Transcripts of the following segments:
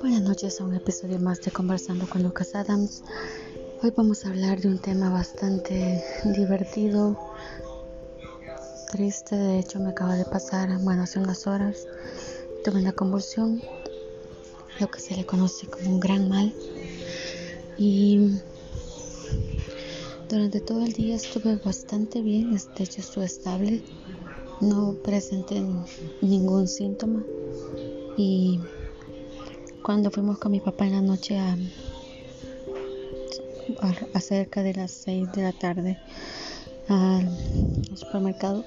Buenas noches a un episodio más de Conversando con Lucas Adams. Hoy vamos a hablar de un tema bastante divertido, triste. De hecho, me acaba de pasar, bueno, hace unas horas, tuve una convulsión, lo que se le conoce como un gran mal. Y durante todo el día estuve bastante bien, de hecho estuve estable, no presenté ningún síntoma. Y cuando fuimos con mi papá en la noche a, cerca de las 6 de la tarde al supermercado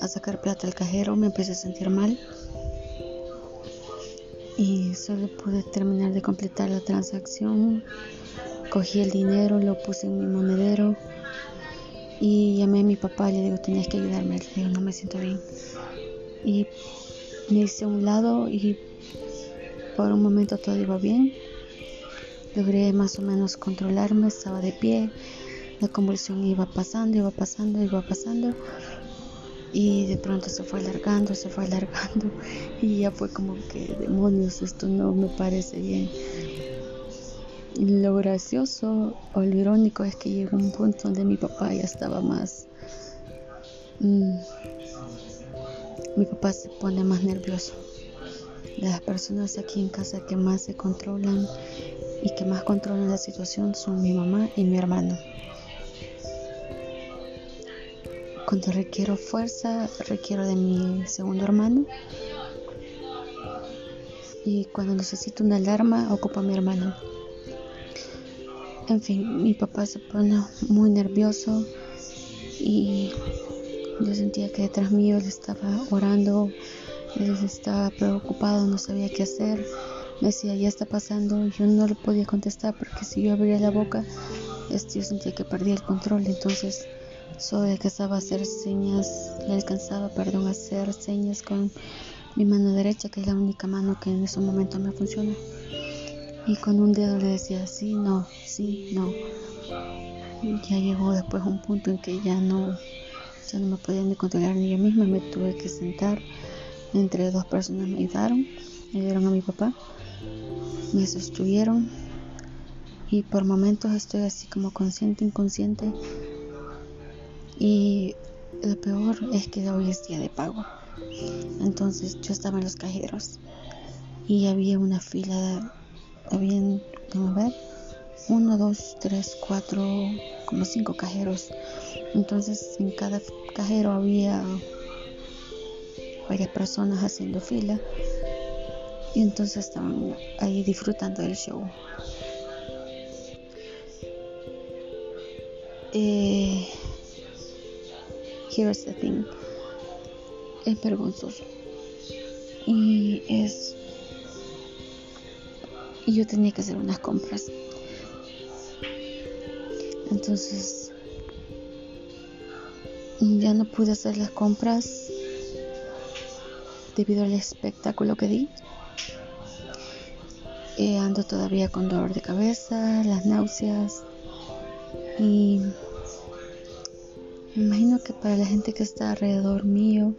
a sacar plata al cajero, me empecé a sentir mal y solo pude terminar de completar la transacción. Cogí el dinero, lo puse en mi monedero y llamé a mi papá le digo, tenías que ayudarme. Le digo, no me siento bien. Y me hice a un lado y por un momento todo iba bien. Logré más o menos controlarme, estaba de pie. La convulsión iba pasando, iba pasando, iba pasando. Y de pronto se fue alargando, se fue alargando. Y ya fue como que, demonios, esto no me parece bien. Lo gracioso o lo irónico es que llegó un punto donde mi papá ya estaba más... Mm, mi papá se pone más nervioso las personas aquí en casa que más se controlan y que más controlan la situación son mi mamá y mi hermano. Cuando requiero fuerza, requiero de mi segundo hermano. Y cuando necesito una alarma, ocupo a mi hermano. En fin, mi papá se pone muy nervioso y yo sentía que detrás mío él estaba orando él estaba preocupado, no sabía qué hacer. Me decía, ya está pasando. Yo no le podía contestar porque si yo abría la boca, este, yo sentía que perdía el control. Entonces, solo alcanzaba a hacer señas, le alcanzaba, perdón, a hacer señas con mi mano derecha, que es la única mano que en ese momento me funciona. Y con un dedo le decía, sí, no, sí, no. Ya llegó después un punto en que ya no, ya no me podía ni controlar ni yo misma, me tuve que sentar entre dos personas me ayudaron, me ayudaron a mi papá, me sostuvieron y por momentos estoy así como consciente, inconsciente. Y lo peor es que hoy es día de pago. Entonces yo estaba en los cajeros y había una fila, había, a ver, uno, dos, tres, cuatro, como cinco cajeros. Entonces en cada cajero había varias personas haciendo fila y entonces estaban ahí disfrutando del show. Eh, here's the thing. Es vergonzoso. Y es. Y yo tenía que hacer unas compras. Entonces. Ya no pude hacer las compras debido al espectáculo que di. Eh, ando todavía con dolor de cabeza, las náuseas y imagino que para la gente que está alrededor mío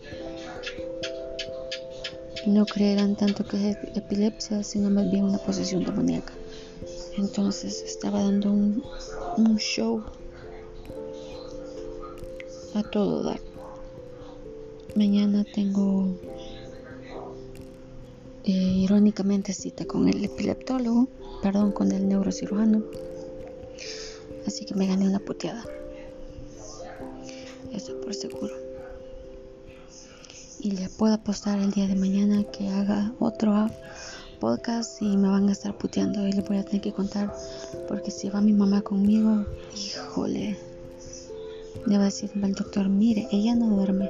no creerán tanto que es epilepsia, sino más bien una posesión demoníaca. Entonces estaba dando un, show a todo dar. Mañana tengo eh, irónicamente cita con el epileptólogo, perdón, con el neurocirujano. Así que me gané una puteada. Eso por seguro. Y le puedo apostar el día de mañana que haga otro podcast y me van a estar puteando y le voy a tener que contar porque si va mi mamá conmigo, híjole. Le va a decir al doctor, mire, ella no duerme,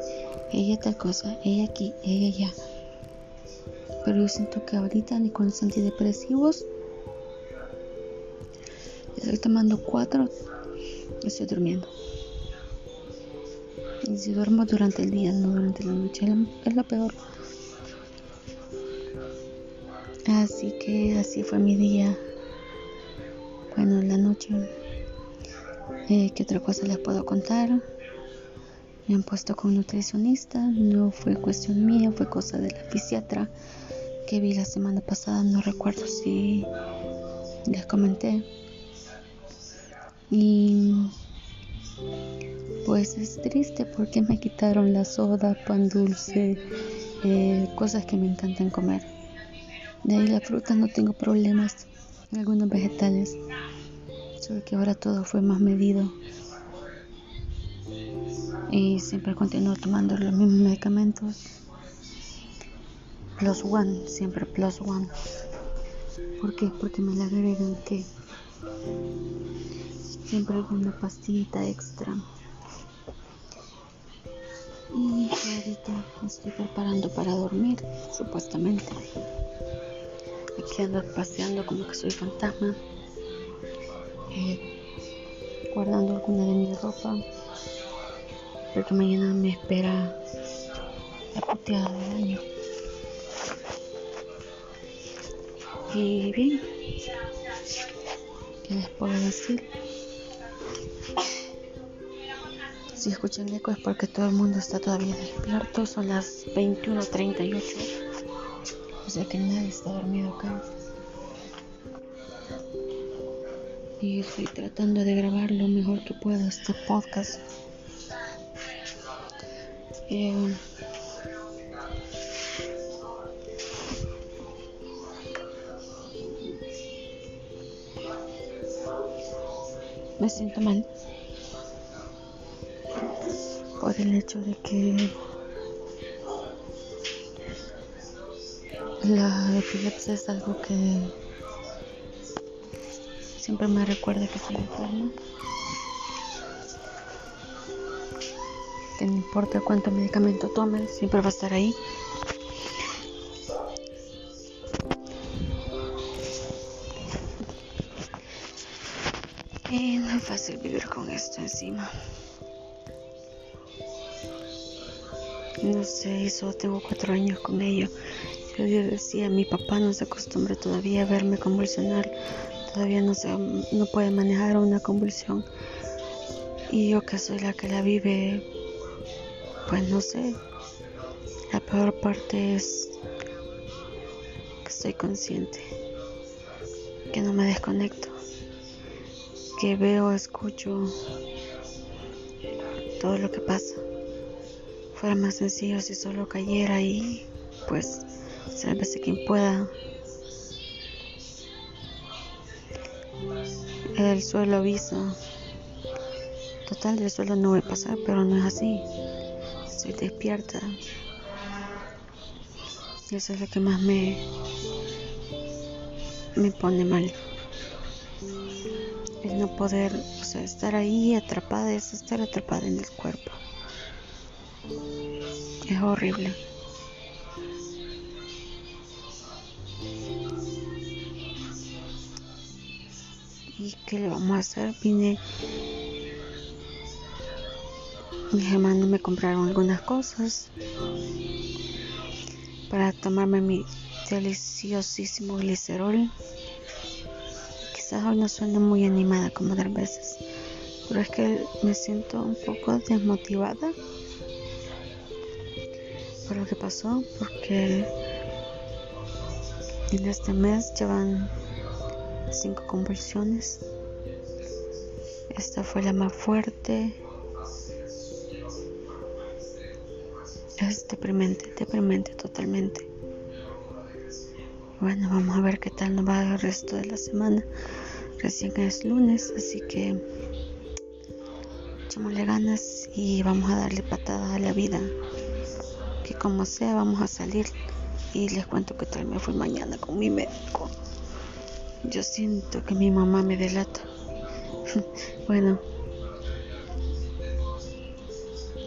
ella tal cosa, ella aquí, ella allá pero yo siento que ahorita ni con los antidepresivos estoy tomando cuatro estoy durmiendo y si duermo durante el día no durante la noche es lo peor. Así que así fue mi día. Bueno la noche eh, qué otra cosa les puedo contar me han puesto con nutricionista, no fue cuestión mía, fue cosa de la fisiatra que vi la semana pasada, no recuerdo si les comenté. Y pues es triste porque me quitaron la soda, pan dulce, eh, cosas que me encantan comer. De ahí la fruta no tengo problemas, algunos vegetales, solo que ahora todo fue más medido y siempre continúo tomando los mismos medicamentos. Plus one, siempre plus one. ¿Por qué? Porque me le agregan que siempre alguna pastillita extra. Ahorita estoy preparando para dormir, supuestamente. Aquí ando paseando como que soy fantasma. Eh, guardando alguna de mi ropa porque mañana me espera la puteada del año. Y bien, ¿qué les puedo decir? Si escuchan eco es porque todo el mundo está todavía despierto, son las 21.38, o sea que nadie está dormido acá. Y estoy tratando de grabar lo mejor que puedo este podcast. Eh, me siento mal el hecho de que la epilepsia es algo que siempre me recuerda que soy enferma. que no importa cuánto medicamento tome, siempre va a estar ahí. Y no es fácil vivir con esto encima. No sé, solo tengo cuatro años con ello. Yo decía, mi papá no se acostumbra todavía a verme convulsionar. Todavía no, se, no puede manejar una convulsión. Y yo que soy la que la vive, pues no sé. La peor parte es que estoy consciente, que no me desconecto, que veo, escucho todo lo que pasa. Fuera más sencillo si solo cayera y pues sálvese quien pueda. El suelo avisa. Total, del suelo no voy a pasar, pero no es así despierta. Y eso es lo que más me, me pone mal. El no poder, o sea, estar ahí atrapada es estar atrapada en el cuerpo. Es horrible. ¿Y qué le vamos a hacer? Vine mis hermanos me compraron algunas cosas para tomarme mi deliciosísimo glicerol. Quizás hoy no suene muy animada como otras veces, pero es que me siento un poco desmotivada por lo que pasó, porque en este mes llevan cinco convulsiones. Esta fue la más fuerte Es deprimente, deprimente totalmente. Bueno, vamos a ver qué tal nos va el resto de la semana. Recién es lunes, así que echémosle ganas y vamos a darle patada a la vida. Que como sea, vamos a salir. Y les cuento que tal me fui mañana con mi médico. Yo siento que mi mamá me delata. bueno.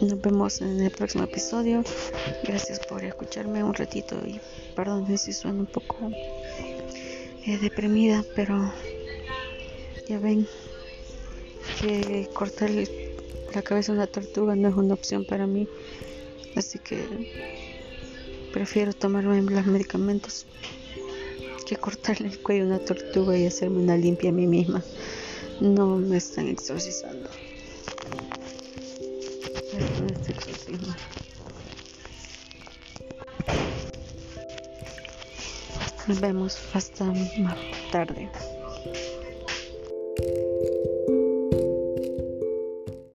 Nos vemos en el próximo episodio. Gracias por escucharme un ratito y perdón si suena un poco eh, deprimida, pero ya ven que cortar la cabeza a una tortuga no es una opción para mí. Así que prefiero tomarme los medicamentos que cortarle el cuello a una tortuga y hacerme una limpia a mí misma. No me están exorcizando. Gracias. exorcismo. Nos vemos hasta más tarde.